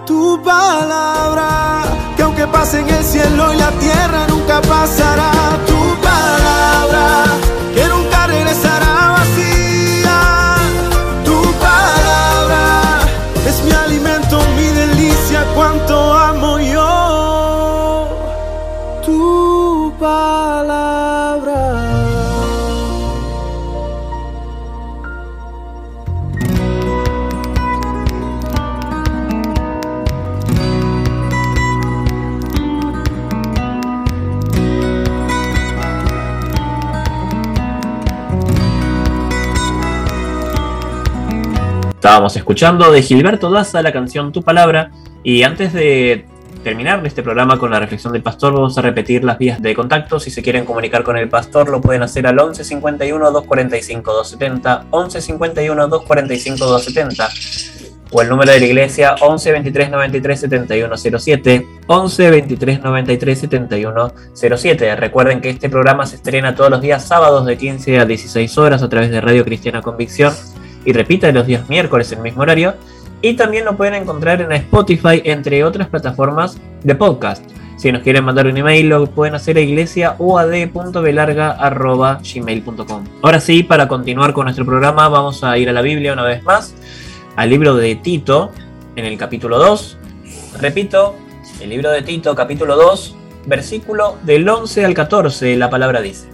S7: tu palabra que aunque pase en el cielo y la tierra nunca pasará. Tu palabra
S1: Estábamos escuchando de Gilberto Daza la canción Tu Palabra y antes de terminar este programa con la reflexión del pastor vamos a repetir las vías de contacto. Si se quieren comunicar con el pastor lo pueden hacer al 11 51 245 270, 11 51 245 270 o el número de la iglesia 11 23 93 71 07, 11 23 93 71 07. Recuerden que este programa se estrena todos los días sábados de 15 a 16 horas a través de Radio Cristiana Convicción y repita los días miércoles en el mismo horario. Y también lo pueden encontrar en Spotify, entre otras plataformas de podcast. Si nos quieren mandar un email, lo pueden hacer a iglesiauad.belarga.gmail.com. Ahora sí, para continuar con nuestro programa, vamos a ir a la Biblia una vez más, al libro de Tito, en el capítulo 2. Repito, el libro de Tito, capítulo 2, versículo del 11 al 14, la palabra dice.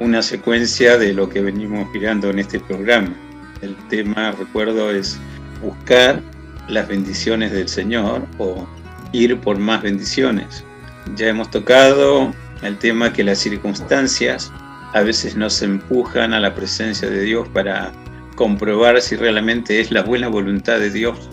S4: una secuencia de lo que venimos mirando en este programa. El tema, recuerdo, es buscar las bendiciones del Señor o ir por más bendiciones. Ya hemos tocado el tema que las circunstancias a veces nos empujan a la presencia de Dios para comprobar si realmente es la buena voluntad de Dios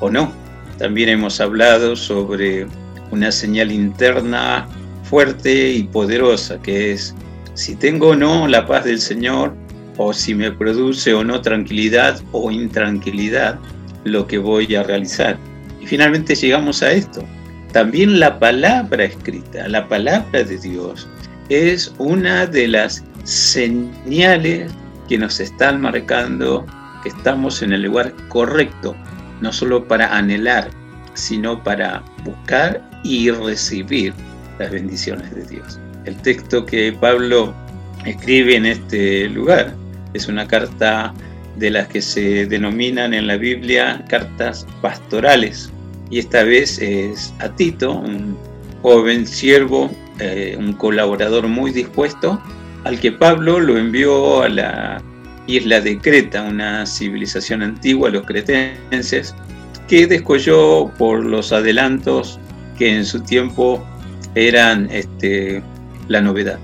S4: o no. También hemos hablado sobre una señal interna fuerte y poderosa que es si tengo o no la paz del Señor o si me produce o no tranquilidad o intranquilidad lo que voy a realizar. Y finalmente llegamos a esto. También la palabra escrita, la palabra de Dios, es una de las señales que nos están marcando que estamos en el lugar correcto, no solo para anhelar, sino para buscar y recibir las bendiciones de Dios. El texto que Pablo escribe en este lugar es una carta de las que se denominan en la Biblia cartas pastorales. Y esta vez es a Tito, un joven siervo, eh, un colaborador muy dispuesto, al que Pablo lo envió a la isla de Creta, una civilización antigua, los cretenses, que descolló por los adelantos que en su tiempo eran este, la novedad.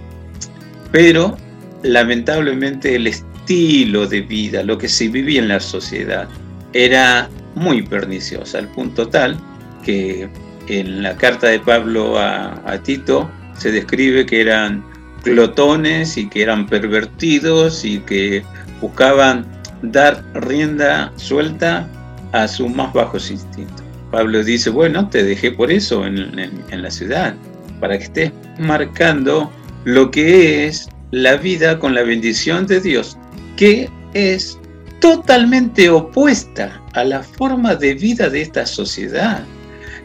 S4: Pero lamentablemente el estilo de vida, lo que se vivía en la sociedad, era muy perniciosa, al punto tal que en la carta de Pablo a, a Tito se describe que eran glotones y que eran pervertidos y que buscaban dar rienda suelta a sus más bajos instintos. Pablo dice, bueno, te dejé por eso en, en- en la ciudad, para que estés marcando lo que es la vida con la bendición de Dios, que es totalmente opuesta a la forma de vida de esta sociedad.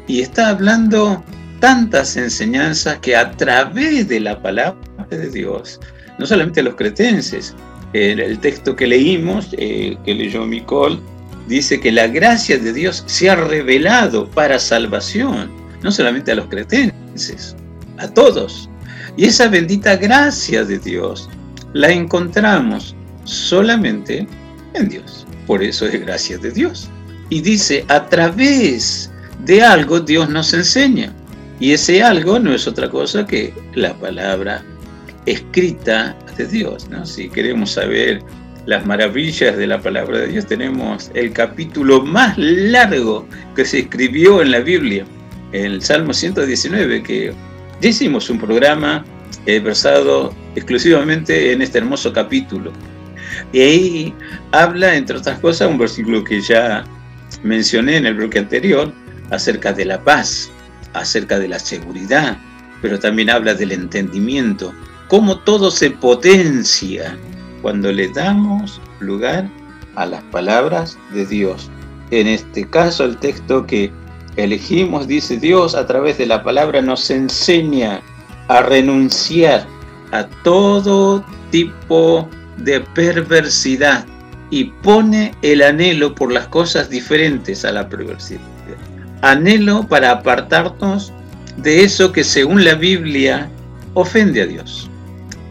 S4: Y está hablando tantas enseñanzas que a través de la palabra de Dios, no solamente a los cretenses, el, el texto que leímos, eh, que leyó Micol, dice que la gracia de Dios se ha revelado para salvación, no solamente a los cretenses, a todos. Y esa bendita gracia de Dios la encontramos solamente en Dios. Por eso es gracia de Dios. Y dice, a través de algo Dios nos enseña. Y ese algo no es otra cosa que la palabra escrita de Dios. ¿no? Si queremos saber las maravillas de la palabra de Dios, tenemos el capítulo más largo que se escribió en la Biblia, el Salmo 119, que ya un programa eh, versado exclusivamente en este hermoso capítulo. Y ahí habla, entre otras cosas, un versículo que ya mencioné en el bloque anterior, acerca de la paz, acerca de la seguridad, pero también habla del entendimiento, cómo todo se potencia cuando le damos lugar a las palabras de Dios. En este caso, el texto que elegimos dice, Dios a través de la palabra nos enseña a renunciar a todo tipo de perversidad y pone el anhelo por las cosas diferentes a la perversidad. Anhelo para apartarnos de eso que según la Biblia ofende a Dios.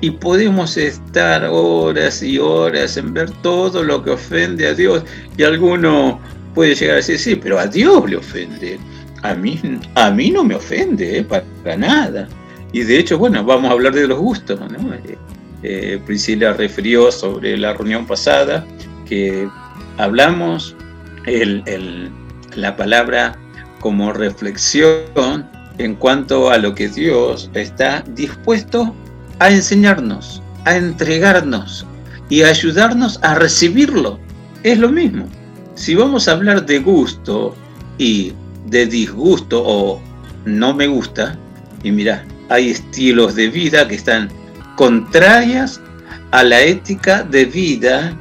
S4: Y podemos estar horas y horas en ver todo lo que ofende a Dios. Y alguno puede llegar a decir, sí, pero a Dios le ofende. A mí, a mí no me ofende, eh, para nada. Y de hecho, bueno, vamos a hablar de los gustos. ¿no? Eh, eh, Priscila refirió sobre la reunión pasada que hablamos la palabra como reflexión en cuanto a lo que Dios está dispuesto a enseñarnos, a entregarnos y a ayudarnos a recibirlo. Es lo mismo. Si vamos a hablar de gusto y de disgusto o no me gusta, y mira, hay estilos de vida que están contrarias a la ética de vida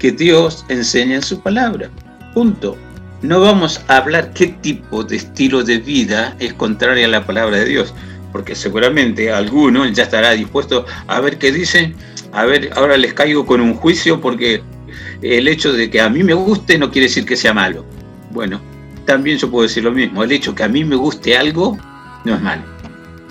S4: que Dios enseña en su palabra. Punto. No vamos a hablar qué tipo de estilo de vida es contraria a la palabra de Dios, porque seguramente alguno ya estará dispuesto a ver qué dice, a ver, ahora les caigo con un juicio porque el hecho de que a mí me guste no quiere decir que sea malo. Bueno, también yo puedo decir lo mismo, el hecho que a mí me guste algo no es malo.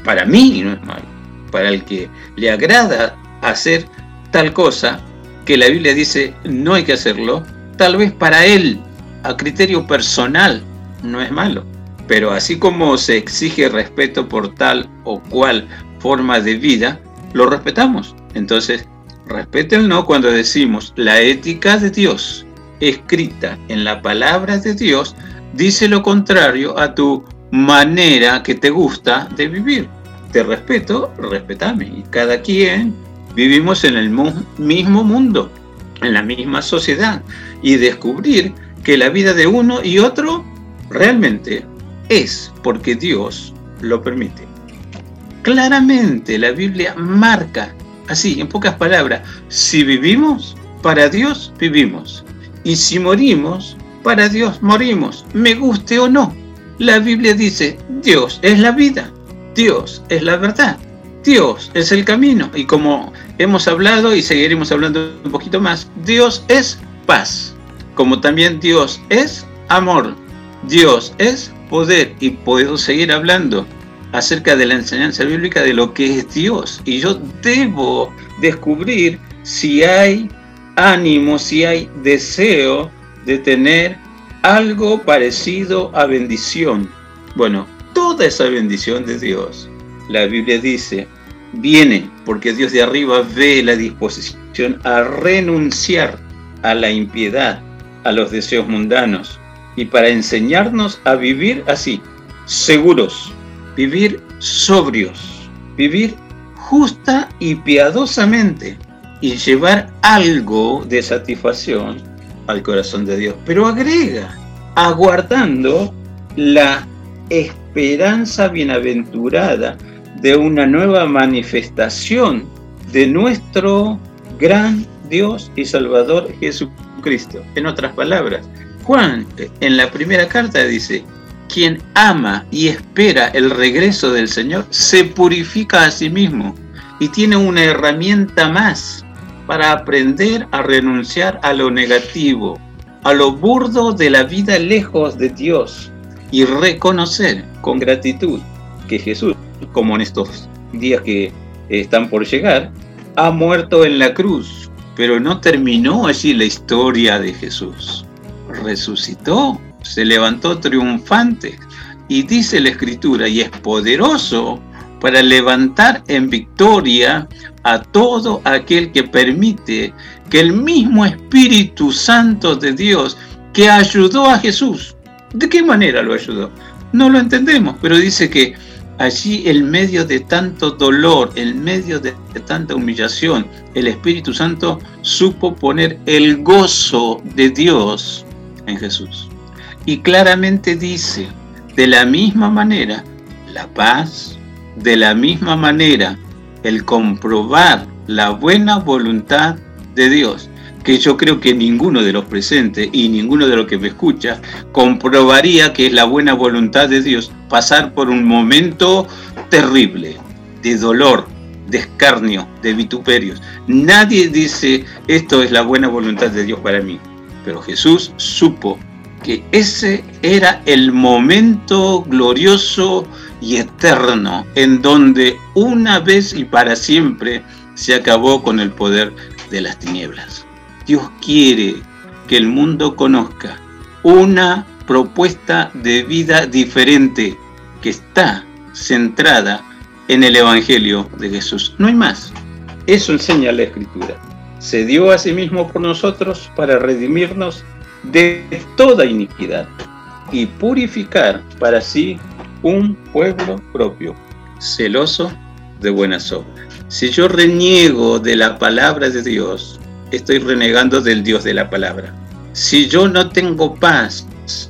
S4: Para mí no es malo para el que le agrada hacer tal cosa que la Biblia dice no hay que hacerlo, tal vez para él, a criterio personal, no es malo. Pero así como se exige respeto por tal o cual forma de vida, lo respetamos. Entonces, respétenlo cuando decimos la ética de Dios escrita en la palabra de Dios dice lo contrario a tu manera que te gusta de vivir te respeto, respetame. Y cada quien vivimos en el mismo mundo, en la misma sociedad. Y descubrir que la vida de uno y otro realmente es porque Dios lo permite. Claramente la Biblia marca, así, en pocas palabras, si vivimos, para Dios vivimos. Y si morimos, para Dios morimos, me guste o no. La Biblia dice, Dios es la vida. Dios es la verdad, Dios es el camino. Y como hemos hablado y seguiremos hablando un poquito más, Dios es paz, como también Dios es amor, Dios es poder. Y puedo seguir hablando acerca de la enseñanza bíblica de lo que es Dios. Y yo debo descubrir si hay ánimo, si hay deseo de tener algo parecido a bendición. Bueno, toda esa bendición de Dios, la Biblia dice, viene porque Dios de arriba ve la disposición a renunciar a la impiedad, a los deseos mundanos, y para enseñarnos a vivir así, seguros, vivir sobrios, vivir justa y piadosamente, y llevar algo de satisfacción al corazón de Dios. Pero agrega, aguardando la esperanza bienaventurada de una nueva manifestación de nuestro gran Dios y Salvador Jesucristo. En otras palabras, Juan en la primera carta dice, quien ama y espera el regreso del Señor se purifica a sí mismo y tiene una herramienta más para aprender a renunciar a lo negativo, a lo burdo de la vida lejos de Dios y reconocer con gratitud que Jesús, como en estos días que están por llegar, ha muerto en la cruz, pero no terminó allí la historia de Jesús. Resucitó, se levantó triunfante y dice la escritura, y es poderoso para levantar en victoria a todo aquel que permite que el mismo Espíritu Santo de Dios que ayudó a Jesús, ¿de qué manera lo ayudó? No lo entendemos, pero dice que allí en medio de tanto dolor, en medio de, de, tanta humillación, el Espíritu Santo supo poner el gozo de Dios en Jesús. Y claramente dice, de la misma manera, la paz, de la misma manera, el comprobar la buena voluntad de Dios, que yo creo que ninguno de los presentes y ninguno de los que me escucha comprobaría que es la buena voluntad de Dios pasar por un momento terrible de dolor, de escarnio, de vituperios. Nadie dice esto es la buena voluntad de Dios para mí, pero Jesús supo que ese era el momento glorioso y eterno en donde una vez y para siempre se acabó con el poder de las tinieblas. Dios quiere que el mundo conozca una propuesta de vida diferente que está centrada en el Evangelio de Jesús. No hay más. Eso enseña la Escritura. Se dio a sí mismo por nosotros para redimirnos de toda iniquidad y purificar para sí un pueblo propio, celoso de buenas obras. Si yo reniego de la palabra de Dios, estoy renegando del Dios de la palabra. Si yo no tengo paz,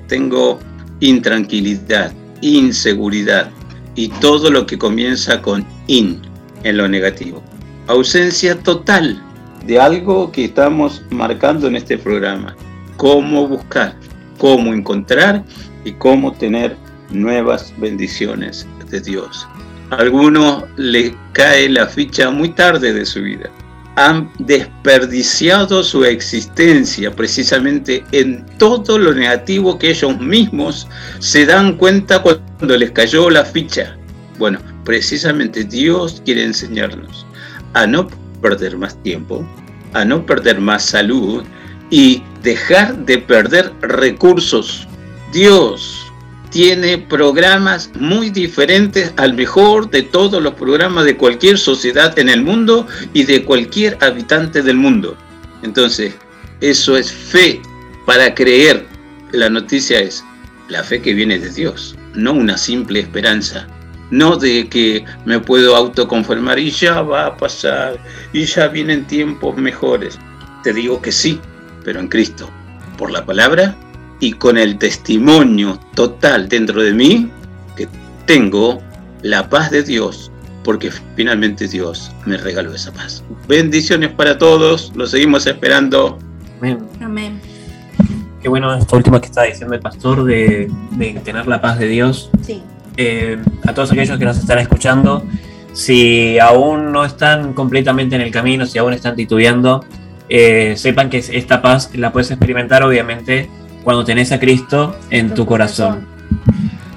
S4: tengo intranquilidad, inseguridad y todo lo que comienza con in en lo negativo. Ausencia total de algo que estamos marcando en este programa. Cómo buscar, cómo encontrar y cómo tener nuevas bendiciones de Dios. A algunos le cae la ficha muy tarde de su vida. Han desperdiciado su existencia precisamente en todo lo negativo que ellos mismos se dan cuenta cuando les cayó la ficha. Bueno, precisamente Dios quiere enseñarnos a no perder más tiempo, a no perder más salud y dejar de perder recursos. Dios tiene programas muy diferentes al mejor de todos los programas de cualquier sociedad en el mundo y de cualquier habitante del mundo. Entonces, eso es fe para creer. La noticia es la fe que viene de Dios, no una simple esperanza. No de que me puedo autoconformar y ya va a pasar y ya vienen tiempos mejores. Te digo que sí, pero en Cristo, por la palabra y con el testimonio total dentro de mí que tengo la paz de Dios, porque finalmente Dios me regaló esa paz. Bendiciones para todos, lo seguimos esperando.
S1: Amén.
S2: Amén.
S1: Qué bueno esto último que está diciendo el pastor de, de tener la paz de Dios.
S2: Sí.
S1: Eh, a todos aquellos que nos están escuchando, si aún no están completamente en el camino, si aún están titubeando, eh, sepan que esta paz la puedes experimentar obviamente cuando tenés a Cristo en tu corazón.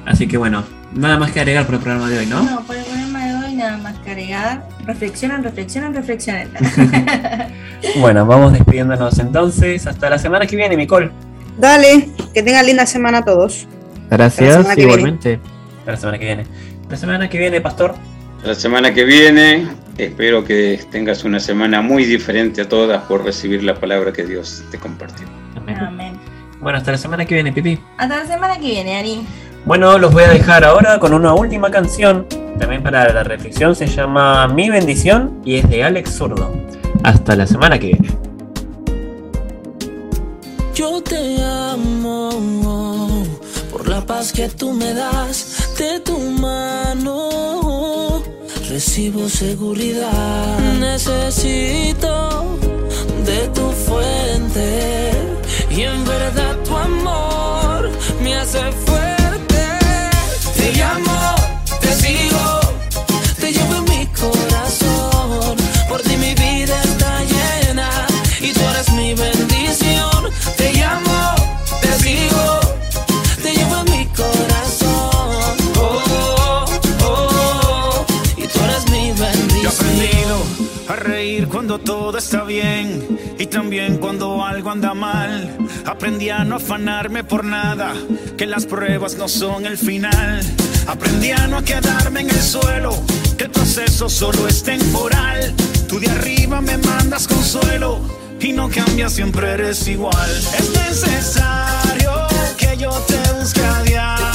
S1: Así que bueno, nada más que agregar por el programa de hoy, ¿no?
S2: No, por el programa de hoy nada más que agregar. Reflexionan, reflexionan, reflexionan.
S1: Bueno, vamos despidiéndonos entonces. Hasta la semana que viene, Nicole.
S3: Dale, que tengan linda semana todos.
S1: Gracias, igualmente. Hasta la semana que viene. La semana que viene, Pastor.
S4: La semana que viene, espero que tengas una semana muy diferente a todas por recibir la palabra que Dios te compartió.
S1: Amén.
S2: Amén.
S1: Bueno, hasta la semana que viene, Pipi.
S2: Hasta la semana que viene, Ari.
S1: Bueno, los voy a dejar ahora con una última canción. También para la reflexión se llama Mi bendición y es de Alex Zurdo. Hasta la semana que viene.
S8: Yo te amo por la paz que tú me das de tu mano. Recibo seguridad. Necesito de tu fuente. Y en verdad tu amor me hace fuerte.
S6: Cuando todo está bien y también cuando algo anda mal. Aprendí a no afanarme por nada, que las pruebas no son el final. Aprendí a no quedarme en el suelo, que el proceso solo es temporal. Tú de arriba me mandas consuelo y no cambias, siempre eres igual. Es necesario que yo te busque a diario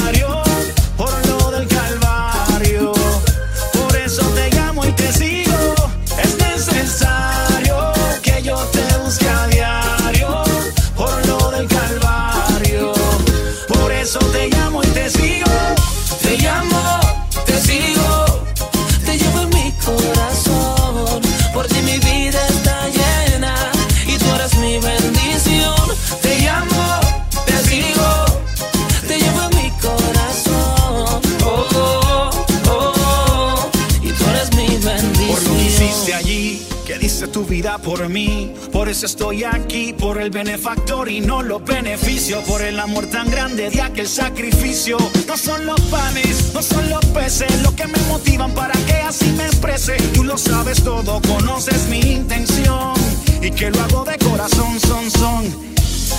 S6: por mí. Por eso estoy aquí, por el benefactor y no los beneficios. Por el amor tan grande de aquel sacrificio. No son los panes, no son los peces, lo que me motivan para que así me exprese. Tú lo sabes todo, conoces mi intención. Y que lo hago de corazón, son, son.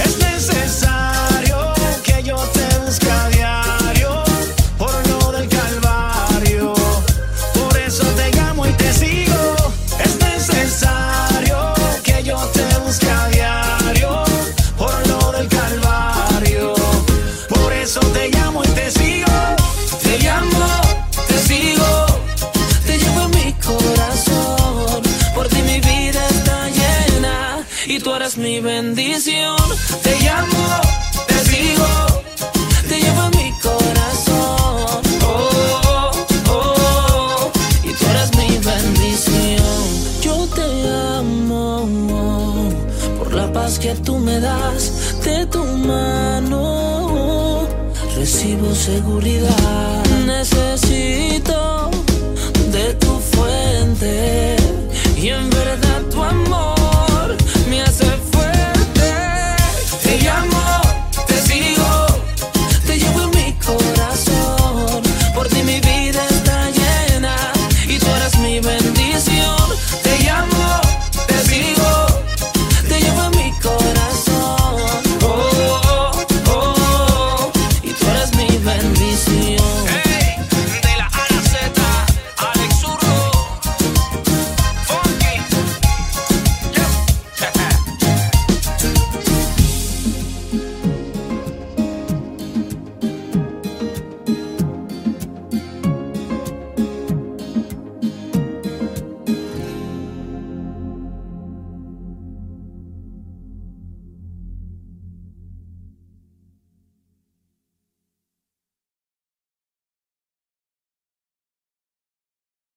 S6: Es necesario bendición. Te llamo, te sigo. Te llevo en mi corazón. Oh, oh, oh. Y tú eres mi bendición. Yo te amo por la paz que tú me das de tu mano. Recibo seguridad.